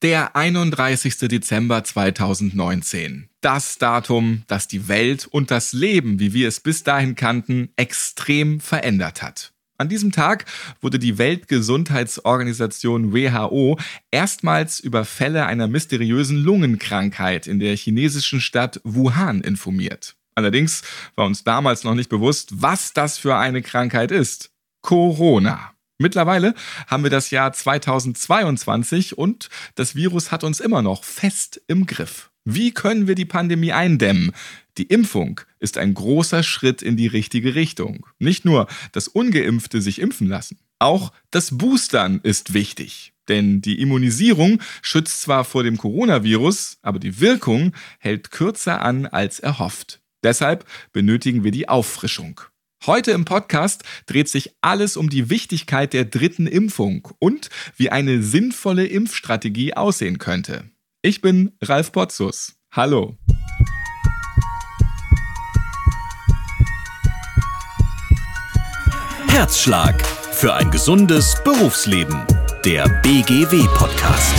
Der 31. Dezember 2019. Das Datum, das die Welt und das Leben, wie wir es bis dahin kannten, extrem verändert hat. An diesem Tag wurde die Weltgesundheitsorganisation WHO erstmals über Fälle einer mysteriösen Lungenkrankheit in der chinesischen Stadt Wuhan informiert. Allerdings war uns damals noch nicht bewusst, was das für eine Krankheit ist. Corona. Mittlerweile haben wir das Jahr 2022 und das Virus hat uns immer noch fest im Griff. Wie können wir die Pandemie eindämmen? Die Impfung ist ein großer Schritt in die richtige Richtung. Nicht nur, dass ungeimpfte sich impfen lassen. Auch das Boostern ist wichtig. Denn die Immunisierung schützt zwar vor dem Coronavirus, aber die Wirkung hält kürzer an als erhofft. Deshalb benötigen wir die Auffrischung. Heute im Podcast dreht sich alles um die Wichtigkeit der dritten Impfung und wie eine sinnvolle Impfstrategie aussehen könnte. Ich bin Ralf Potzus. Hallo. Herzschlag für ein gesundes Berufsleben. Der BGW-Podcast.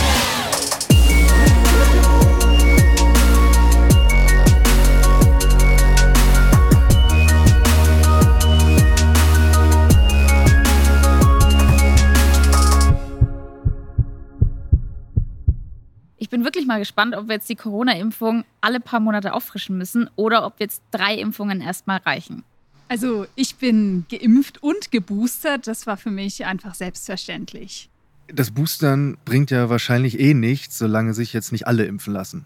Mal gespannt, ob wir jetzt die Corona-Impfung alle paar Monate auffrischen müssen oder ob jetzt drei Impfungen erstmal reichen. Also ich bin geimpft und geboostert. Das war für mich einfach selbstverständlich. Das Boostern bringt ja wahrscheinlich eh nichts, solange sich jetzt nicht alle impfen lassen.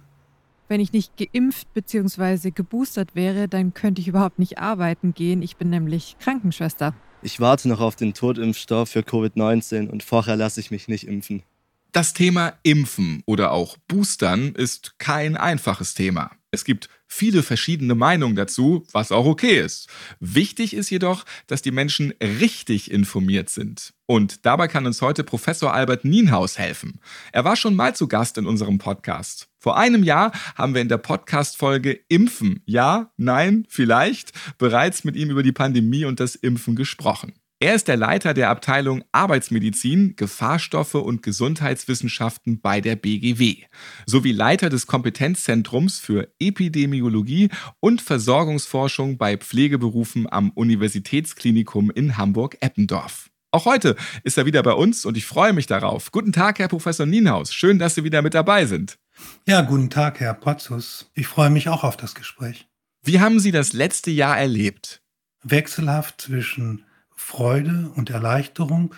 Wenn ich nicht geimpft bzw. geboostert wäre, dann könnte ich überhaupt nicht arbeiten gehen. Ich bin nämlich Krankenschwester. Ich warte noch auf den Totimpfstoff für Covid-19 und vorher lasse ich mich nicht impfen. Das Thema Impfen oder auch Boostern ist kein einfaches Thema. Es gibt viele verschiedene Meinungen dazu, was auch okay ist. Wichtig ist jedoch, dass die Menschen richtig informiert sind. Und dabei kann uns heute Professor Albert Nienhaus helfen. Er war schon mal zu Gast in unserem Podcast. Vor einem Jahr haben wir in der Podcast-Folge Impfen, ja, nein, vielleicht, bereits mit ihm über die Pandemie und das Impfen gesprochen. Er ist der Leiter der Abteilung Arbeitsmedizin, Gefahrstoffe und Gesundheitswissenschaften bei der BGW sowie Leiter des Kompetenzzentrums für Epidemiologie und Versorgungsforschung bei Pflegeberufen am Universitätsklinikum in Hamburg-Eppendorf. Auch heute ist er wieder bei uns und ich freue mich darauf. Guten Tag, Herr Professor Nienhaus. Schön, dass Sie wieder mit dabei sind. Ja, guten Tag, Herr Potzus. Ich freue mich auch auf das Gespräch. Wie haben Sie das letzte Jahr erlebt? Wechselhaft zwischen Freude und Erleichterung,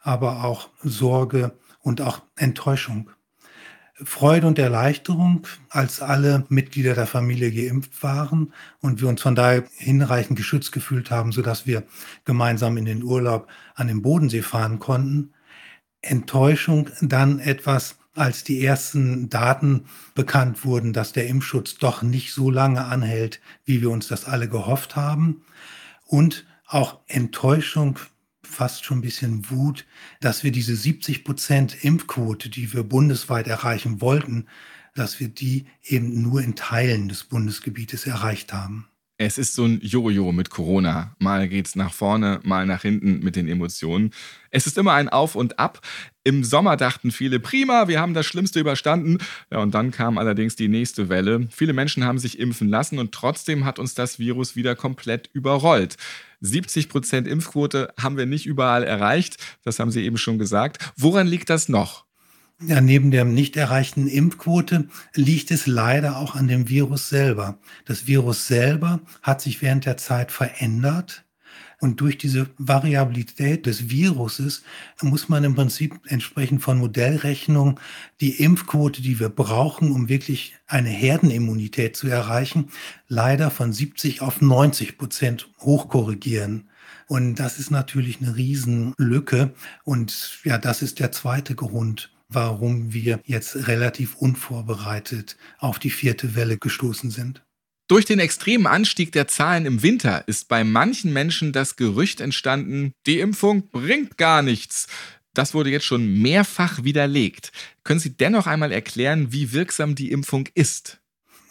aber auch Sorge und auch Enttäuschung. Freude und Erleichterung, als alle Mitglieder der Familie geimpft waren und wir uns von daher hinreichend geschützt gefühlt haben, sodass wir gemeinsam in den Urlaub an den Bodensee fahren konnten. Enttäuschung dann etwas, als die ersten Daten bekannt wurden, dass der Impfschutz doch nicht so lange anhält, wie wir uns das alle gehofft haben. Und auch Enttäuschung, fast schon ein bisschen Wut, dass wir diese 70 Prozent Impfquote, die wir bundesweit erreichen wollten, dass wir die eben nur in Teilen des Bundesgebietes erreicht haben. Es ist so ein Jojo mit Corona. Mal geht's nach vorne, mal nach hinten mit den Emotionen. Es ist immer ein Auf und Ab. Im Sommer dachten viele, prima, wir haben das Schlimmste überstanden. Ja, und dann kam allerdings die nächste Welle. Viele Menschen haben sich impfen lassen und trotzdem hat uns das Virus wieder komplett überrollt. 70 Prozent Impfquote haben wir nicht überall erreicht. Das haben Sie eben schon gesagt. Woran liegt das noch? Ja, neben der nicht erreichten Impfquote liegt es leider auch an dem Virus selber. Das Virus selber hat sich während der Zeit verändert. Und durch diese Variabilität des Viruses muss man im Prinzip entsprechend von Modellrechnung die Impfquote, die wir brauchen, um wirklich eine Herdenimmunität zu erreichen, leider von 70 auf 90 Prozent hochkorrigieren. Und das ist natürlich eine Riesenlücke. Und ja, das ist der zweite Grund, warum wir jetzt relativ unvorbereitet auf die vierte Welle gestoßen sind. Durch den extremen Anstieg der Zahlen im Winter ist bei manchen Menschen das Gerücht entstanden, die Impfung bringt gar nichts. Das wurde jetzt schon mehrfach widerlegt. Können Sie dennoch einmal erklären, wie wirksam die Impfung ist?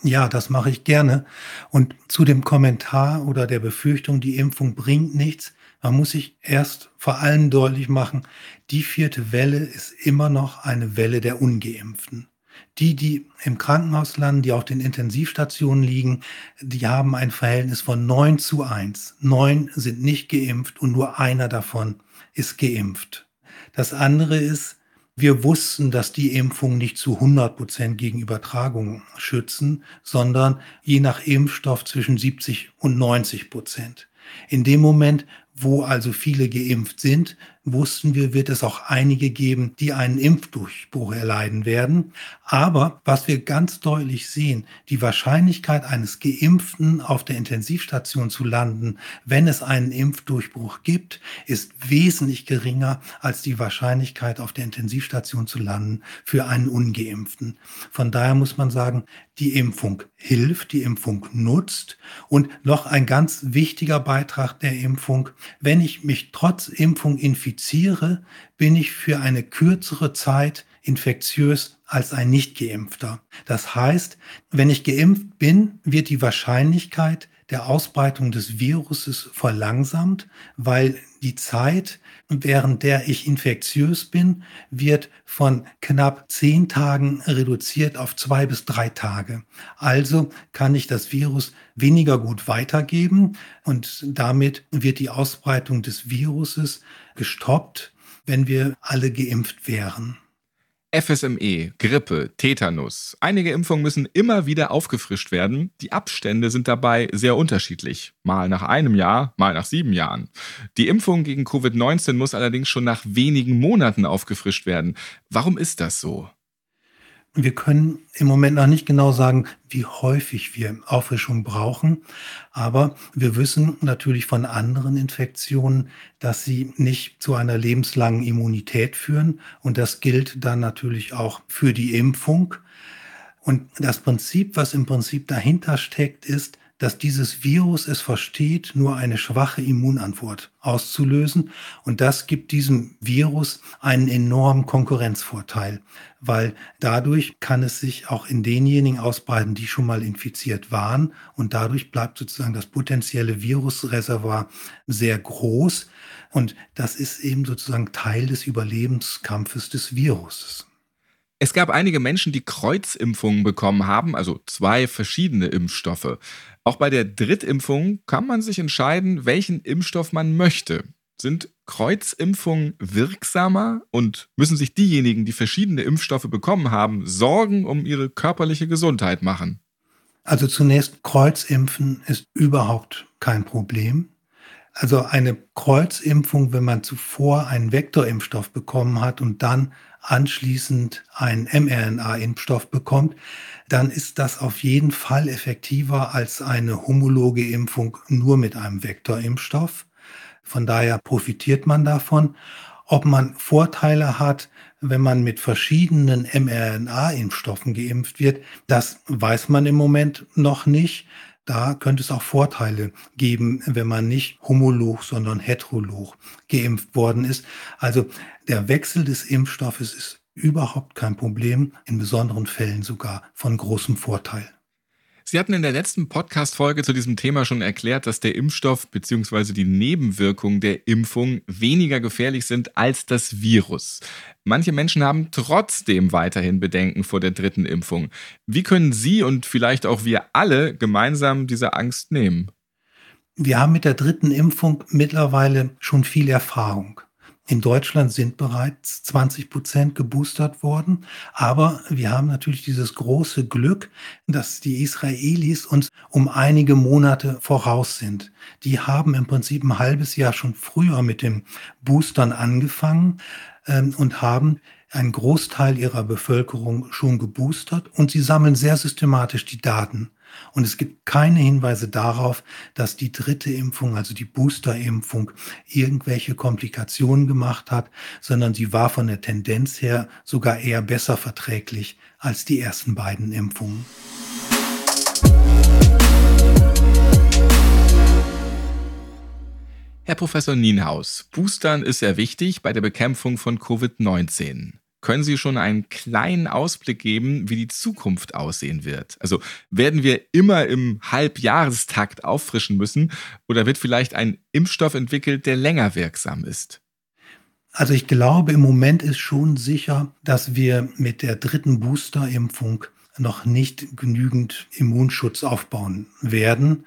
Ja, das mache ich gerne. Und zu dem Kommentar oder der Befürchtung, die Impfung bringt nichts, Man muss sich erst vor allem deutlich machen, die vierte Welle ist immer noch eine Welle der ungeimpften. Die, die im Krankenhaus landen, die auf den Intensivstationen liegen, die haben ein Verhältnis von 9 zu 1. Neun sind nicht geimpft und nur einer davon ist geimpft. Das andere ist, wir wussten, dass die Impfungen nicht zu 100 Prozent gegen Übertragung schützen, sondern je nach Impfstoff zwischen 70 und 90 Prozent. In dem Moment, wo also viele geimpft sind, wussten wir, wird es auch einige geben, die einen Impfdurchbruch erleiden werden. Aber was wir ganz deutlich sehen, die Wahrscheinlichkeit eines Geimpften auf der Intensivstation zu landen, wenn es einen Impfdurchbruch gibt, ist wesentlich geringer als die Wahrscheinlichkeit auf der Intensivstation zu landen für einen ungeimpften. Von daher muss man sagen, die Impfung hilft, die Impfung nutzt. Und noch ein ganz wichtiger Beitrag der Impfung, wenn ich mich trotz Impfung infiziere, bin ich für eine kürzere Zeit infektiös als ein Nicht-Geimpfter. Das heißt, wenn ich geimpft bin, wird die Wahrscheinlichkeit der Ausbreitung des Viruses verlangsamt, weil die Zeit, während der ich infektiös bin, wird von knapp zehn Tagen reduziert auf zwei bis drei Tage. Also kann ich das Virus weniger gut weitergeben und damit wird die Ausbreitung des Viruses gestoppt, wenn wir alle geimpft wären. FSME, Grippe, Tetanus. Einige Impfungen müssen immer wieder aufgefrischt werden. Die Abstände sind dabei sehr unterschiedlich. Mal nach einem Jahr, mal nach sieben Jahren. Die Impfung gegen Covid-19 muss allerdings schon nach wenigen Monaten aufgefrischt werden. Warum ist das so? Wir können im Moment noch nicht genau sagen, wie häufig wir Auffrischung brauchen, aber wir wissen natürlich von anderen Infektionen, dass sie nicht zu einer lebenslangen Immunität führen und das gilt dann natürlich auch für die Impfung. Und das Prinzip, was im Prinzip dahinter steckt, ist, dass dieses Virus es versteht, nur eine schwache Immunantwort auszulösen. Und das gibt diesem Virus einen enormen Konkurrenzvorteil, weil dadurch kann es sich auch in denjenigen ausbreiten, die schon mal infiziert waren. Und dadurch bleibt sozusagen das potenzielle Virusreservoir sehr groß. Und das ist eben sozusagen Teil des Überlebenskampfes des Viruses. Es gab einige Menschen, die Kreuzimpfungen bekommen haben, also zwei verschiedene Impfstoffe. Auch bei der Drittimpfung kann man sich entscheiden, welchen Impfstoff man möchte. Sind Kreuzimpfungen wirksamer und müssen sich diejenigen, die verschiedene Impfstoffe bekommen haben, Sorgen um ihre körperliche Gesundheit machen? Also zunächst, Kreuzimpfen ist überhaupt kein Problem. Also eine Kreuzimpfung, wenn man zuvor einen Vektorimpfstoff bekommen hat und dann anschließend einen mRNA-Impfstoff bekommt, dann ist das auf jeden Fall effektiver als eine homologe Impfung nur mit einem Vektorimpfstoff. Von daher profitiert man davon. Ob man Vorteile hat, wenn man mit verschiedenen mRNA-Impfstoffen geimpft wird, das weiß man im Moment noch nicht. Da könnte es auch Vorteile geben, wenn man nicht homolog, sondern heterolog geimpft worden ist. Also der Wechsel des Impfstoffes ist überhaupt kein Problem, in besonderen Fällen sogar von großem Vorteil. Sie hatten in der letzten Podcast-Folge zu diesem Thema schon erklärt, dass der Impfstoff bzw. die Nebenwirkungen der Impfung weniger gefährlich sind als das Virus. Manche Menschen haben trotzdem weiterhin Bedenken vor der dritten Impfung. Wie können Sie und vielleicht auch wir alle gemeinsam diese Angst nehmen? Wir haben mit der dritten Impfung mittlerweile schon viel Erfahrung. In Deutschland sind bereits 20 Prozent geboostert worden. Aber wir haben natürlich dieses große Glück, dass die Israelis uns um einige Monate voraus sind. Die haben im Prinzip ein halbes Jahr schon früher mit dem Boostern angefangen ähm, und haben einen Großteil ihrer Bevölkerung schon geboostert und sie sammeln sehr systematisch die Daten. Und es gibt keine Hinweise darauf, dass die dritte Impfung, also die Boosterimpfung, irgendwelche Komplikationen gemacht hat, sondern sie war von der Tendenz her sogar eher besser verträglich als die ersten beiden Impfungen. Herr Professor Nienhaus, Boostern ist sehr wichtig bei der Bekämpfung von Covid-19. Können Sie schon einen kleinen Ausblick geben, wie die Zukunft aussehen wird? Also werden wir immer im Halbjahrestakt auffrischen müssen oder wird vielleicht ein Impfstoff entwickelt, der länger wirksam ist? Also ich glaube, im Moment ist schon sicher, dass wir mit der dritten Boosterimpfung noch nicht genügend Immunschutz aufbauen werden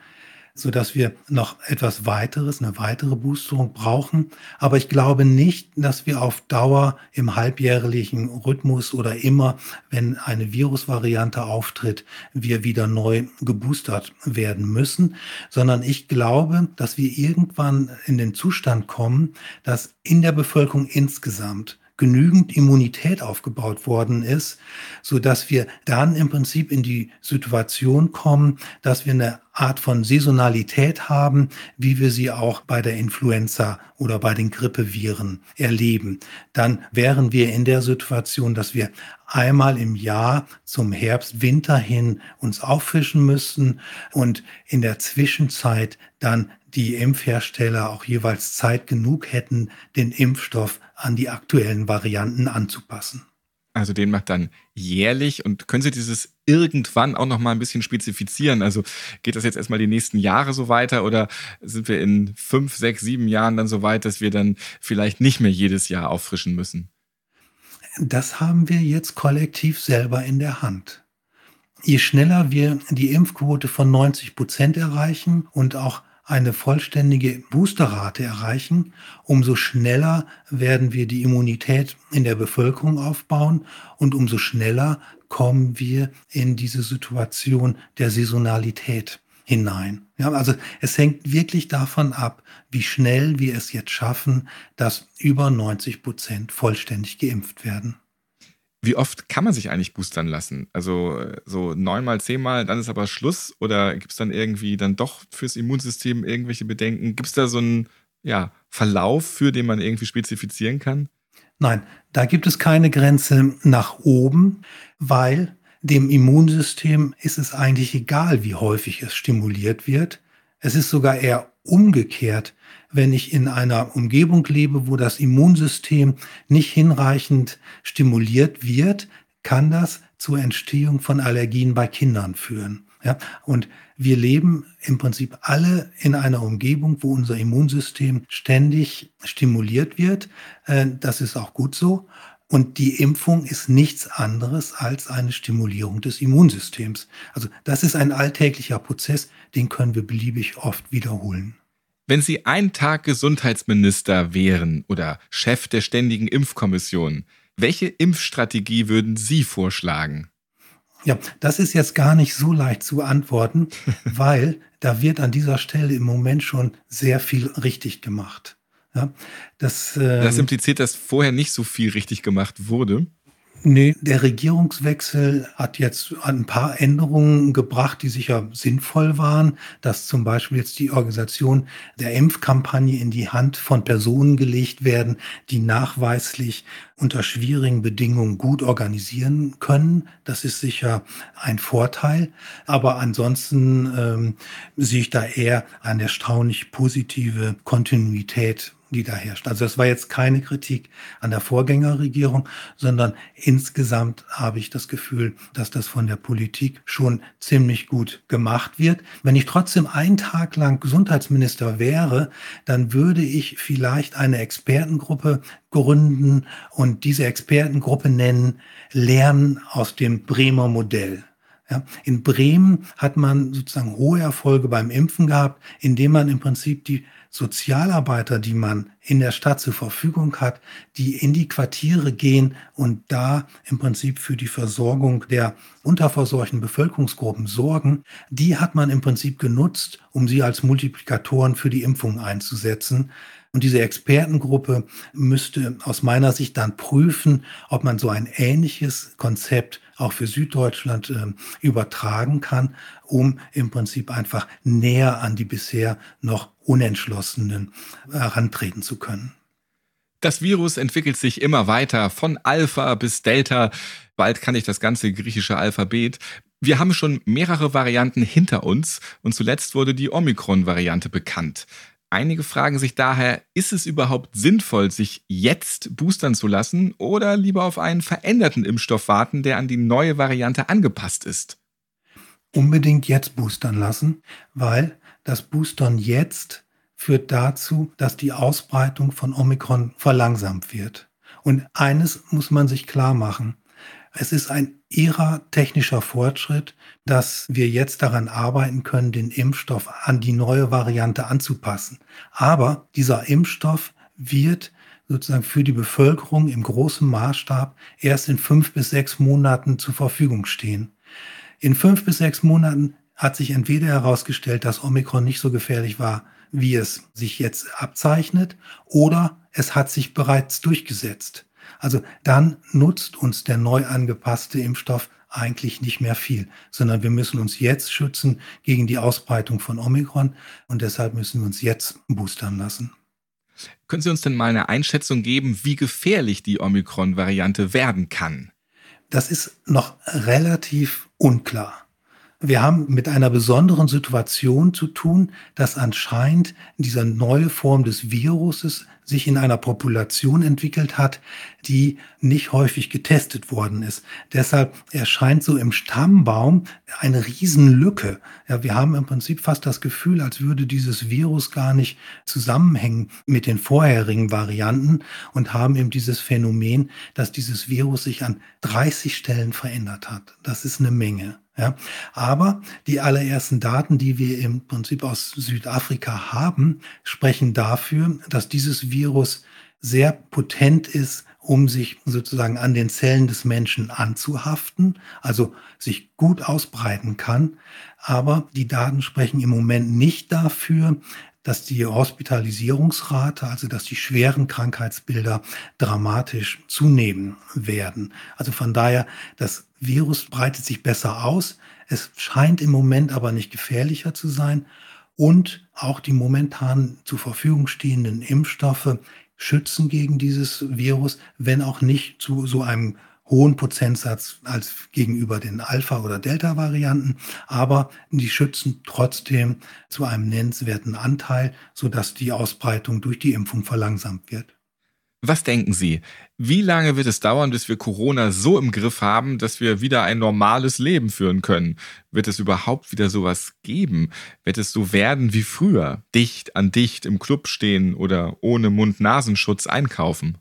so dass wir noch etwas weiteres, eine weitere Boosterung brauchen. Aber ich glaube nicht, dass wir auf Dauer im halbjährlichen Rhythmus oder immer, wenn eine Virusvariante auftritt, wir wieder neu geboostert werden müssen, sondern ich glaube, dass wir irgendwann in den Zustand kommen, dass in der Bevölkerung insgesamt genügend Immunität aufgebaut worden ist, so dass wir dann im Prinzip in die Situation kommen, dass wir eine Art von Saisonalität haben, wie wir sie auch bei der Influenza oder bei den Grippeviren erleben. Dann wären wir in der Situation, dass wir einmal im Jahr zum Herbst, Winter hin uns auffischen müssten und in der Zwischenzeit dann die Impfhersteller auch jeweils Zeit genug hätten, den Impfstoff an die aktuellen Varianten anzupassen. Also den macht dann jährlich und können Sie dieses irgendwann auch noch mal ein bisschen spezifizieren? Also geht das jetzt erstmal die nächsten Jahre so weiter oder sind wir in fünf, sechs, sieben Jahren dann so weit, dass wir dann vielleicht nicht mehr jedes Jahr auffrischen müssen? Das haben wir jetzt kollektiv selber in der Hand. Je schneller wir die Impfquote von 90 Prozent erreichen und auch eine vollständige Boosterrate erreichen, umso schneller werden wir die Immunität in der Bevölkerung aufbauen und umso schneller kommen wir in diese Situation der Saisonalität hinein. Ja, also es hängt wirklich davon ab, wie schnell wir es jetzt schaffen, dass über 90 Prozent vollständig geimpft werden. Wie oft kann man sich eigentlich boostern lassen? Also so neunmal, zehnmal, dann ist aber Schluss? Oder gibt es dann irgendwie dann doch fürs Immunsystem irgendwelche Bedenken? Gibt es da so einen ja, Verlauf, für den man irgendwie spezifizieren kann? Nein, da gibt es keine Grenze nach oben, weil dem Immunsystem ist es eigentlich egal, wie häufig es stimuliert wird. Es ist sogar eher umgekehrt wenn ich in einer Umgebung lebe, wo das Immunsystem nicht hinreichend stimuliert wird, kann das zur Entstehung von Allergien bei Kindern führen. Ja, und wir leben im Prinzip alle in einer Umgebung, wo unser Immunsystem ständig stimuliert wird. Äh, das ist auch gut so. Und die Impfung ist nichts anderes als eine Stimulierung des Immunsystems. Also das ist ein alltäglicher Prozess, den können wir beliebig oft wiederholen. Wenn Sie einen Tag Gesundheitsminister wären oder Chef der Ständigen Impfkommission, welche Impfstrategie würden Sie vorschlagen? Ja, das ist jetzt gar nicht so leicht zu antworten, weil da wird an dieser Stelle im Moment schon sehr viel richtig gemacht. Ja, das, ähm, das impliziert, dass vorher nicht so viel richtig gemacht wurde. Nee, der Regierungswechsel hat jetzt ein paar Änderungen gebracht, die sicher sinnvoll waren, dass zum Beispiel jetzt die Organisation der Impfkampagne in die Hand von Personen gelegt werden, die nachweislich unter schwierigen Bedingungen gut organisieren können. Das ist sicher ein Vorteil. Aber ansonsten ähm, sehe ich da eher eine erstaunlich positive Kontinuität die da herrscht. Also das war jetzt keine Kritik an der Vorgängerregierung, sondern insgesamt habe ich das Gefühl, dass das von der Politik schon ziemlich gut gemacht wird. Wenn ich trotzdem einen Tag lang Gesundheitsminister wäre, dann würde ich vielleicht eine Expertengruppe gründen und diese Expertengruppe nennen Lernen aus dem Bremer Modell. Ja, in Bremen hat man sozusagen hohe Erfolge beim Impfen gehabt, indem man im Prinzip die Sozialarbeiter, die man in der Stadt zur Verfügung hat, die in die Quartiere gehen und da im Prinzip für die Versorgung der unterversorgten Bevölkerungsgruppen sorgen, die hat man im Prinzip genutzt, um sie als Multiplikatoren für die Impfung einzusetzen. Und diese Expertengruppe müsste aus meiner Sicht dann prüfen, ob man so ein ähnliches Konzept auch für Süddeutschland äh, übertragen kann, um im Prinzip einfach näher an die bisher noch Unentschlossenen herantreten zu können. Das Virus entwickelt sich immer weiter, von Alpha bis Delta. Bald kann ich das ganze griechische Alphabet. Wir haben schon mehrere Varianten hinter uns und zuletzt wurde die Omikron-Variante bekannt. Einige fragen sich daher, ist es überhaupt sinnvoll, sich jetzt boostern zu lassen oder lieber auf einen veränderten Impfstoff warten, der an die neue Variante angepasst ist? Unbedingt jetzt boostern lassen, weil das Boostern jetzt führt dazu, dass die Ausbreitung von Omikron verlangsamt wird. Und eines muss man sich klar machen. Es ist ein ihrer technischer Fortschritt, dass wir jetzt daran arbeiten können, den Impfstoff an die neue Variante anzupassen. Aber dieser Impfstoff wird sozusagen für die Bevölkerung im großen Maßstab erst in fünf bis sechs Monaten zur Verfügung stehen. In fünf bis sechs Monaten hat sich entweder herausgestellt, dass Omikron nicht so gefährlich war, wie es sich jetzt abzeichnet, oder es hat sich bereits durchgesetzt. Also dann nutzt uns der neu angepasste Impfstoff eigentlich nicht mehr viel, sondern wir müssen uns jetzt schützen gegen die Ausbreitung von Omikron und deshalb müssen wir uns jetzt boostern lassen. Können Sie uns denn mal eine Einschätzung geben, wie gefährlich die Omikron-Variante werden kann? Das ist noch relativ unklar. Wir haben mit einer besonderen Situation zu tun, dass anscheinend diese neue Form des Viruses sich in einer Population entwickelt hat, die nicht häufig getestet worden ist. Deshalb erscheint so im Stammbaum eine Riesenlücke. Ja, wir haben im Prinzip fast das Gefühl, als würde dieses Virus gar nicht zusammenhängen mit den vorherigen Varianten und haben eben dieses Phänomen, dass dieses Virus sich an 30 Stellen verändert hat. Das ist eine Menge. Ja, aber die allerersten Daten, die wir im Prinzip aus Südafrika haben, sprechen dafür, dass dieses Virus sehr potent ist, um sich sozusagen an den Zellen des Menschen anzuhaften, also sich gut ausbreiten kann. Aber die Daten sprechen im Moment nicht dafür, dass die Hospitalisierungsrate, also dass die schweren Krankheitsbilder dramatisch zunehmen werden. Also von daher, das Virus breitet sich besser aus. Es scheint im Moment aber nicht gefährlicher zu sein. Und auch die momentan zur Verfügung stehenden Impfstoffe schützen gegen dieses Virus, wenn auch nicht zu so einem hohen Prozentsatz als gegenüber den Alpha- oder Delta-Varianten, aber die schützen trotzdem zu einem nennenswerten Anteil, sodass die Ausbreitung durch die Impfung verlangsamt wird. Was denken Sie? Wie lange wird es dauern, bis wir Corona so im Griff haben, dass wir wieder ein normales Leben führen können? Wird es überhaupt wieder sowas geben? Wird es so werden wie früher? Dicht an dicht im Club stehen oder ohne Mund-Nasenschutz einkaufen?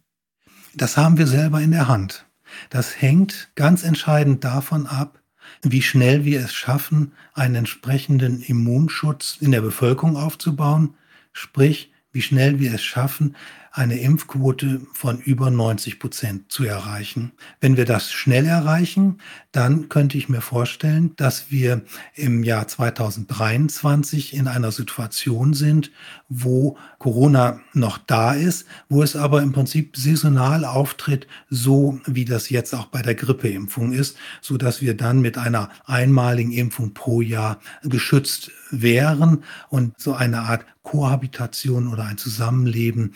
Das haben wir selber in der Hand. Das hängt ganz entscheidend davon ab, wie schnell wir es schaffen, einen entsprechenden Immunschutz in der Bevölkerung aufzubauen, sprich, wie schnell wir es schaffen, eine Impfquote von über 90 Prozent zu erreichen. Wenn wir das schnell erreichen, dann könnte ich mir vorstellen, dass wir im Jahr 2023 in einer Situation sind, wo Corona noch da ist, wo es aber im Prinzip saisonal auftritt, so wie das jetzt auch bei der Grippeimpfung ist, so dass wir dann mit einer einmaligen Impfung pro Jahr geschützt wären und so eine Art Kohabitation oder ein Zusammenleben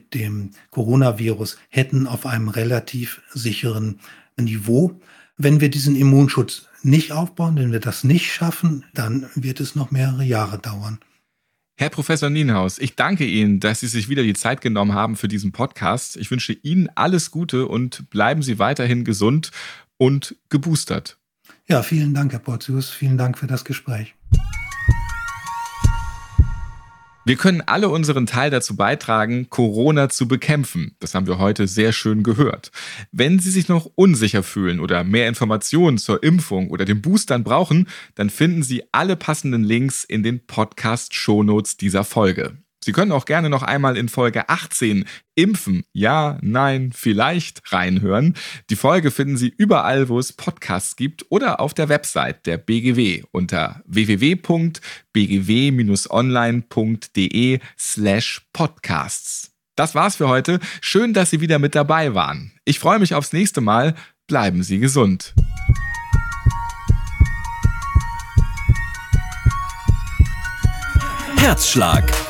mit dem Coronavirus hätten auf einem relativ sicheren Niveau. Wenn wir diesen Immunschutz nicht aufbauen, wenn wir das nicht schaffen, dann wird es noch mehrere Jahre dauern. Herr Professor Nienhaus, ich danke Ihnen, dass Sie sich wieder die Zeit genommen haben für diesen Podcast. Ich wünsche Ihnen alles Gute und bleiben Sie weiterhin gesund und geboostert. Ja, vielen Dank, Herr Portius. Vielen Dank für das Gespräch. Wir können alle unseren Teil dazu beitragen, Corona zu bekämpfen. Das haben wir heute sehr schön gehört. Wenn Sie sich noch unsicher fühlen oder mehr Informationen zur Impfung oder den Boostern brauchen, dann finden Sie alle passenden Links in den Podcast-Shownotes dieser Folge. Sie können auch gerne noch einmal in Folge 18 Impfen, ja, nein, vielleicht reinhören. Die Folge finden Sie überall, wo es Podcasts gibt oder auf der Website der BGW unter www.bgw-online.de slash podcasts. Das war's für heute. Schön, dass Sie wieder mit dabei waren. Ich freue mich aufs nächste Mal. Bleiben Sie gesund. Herzschlag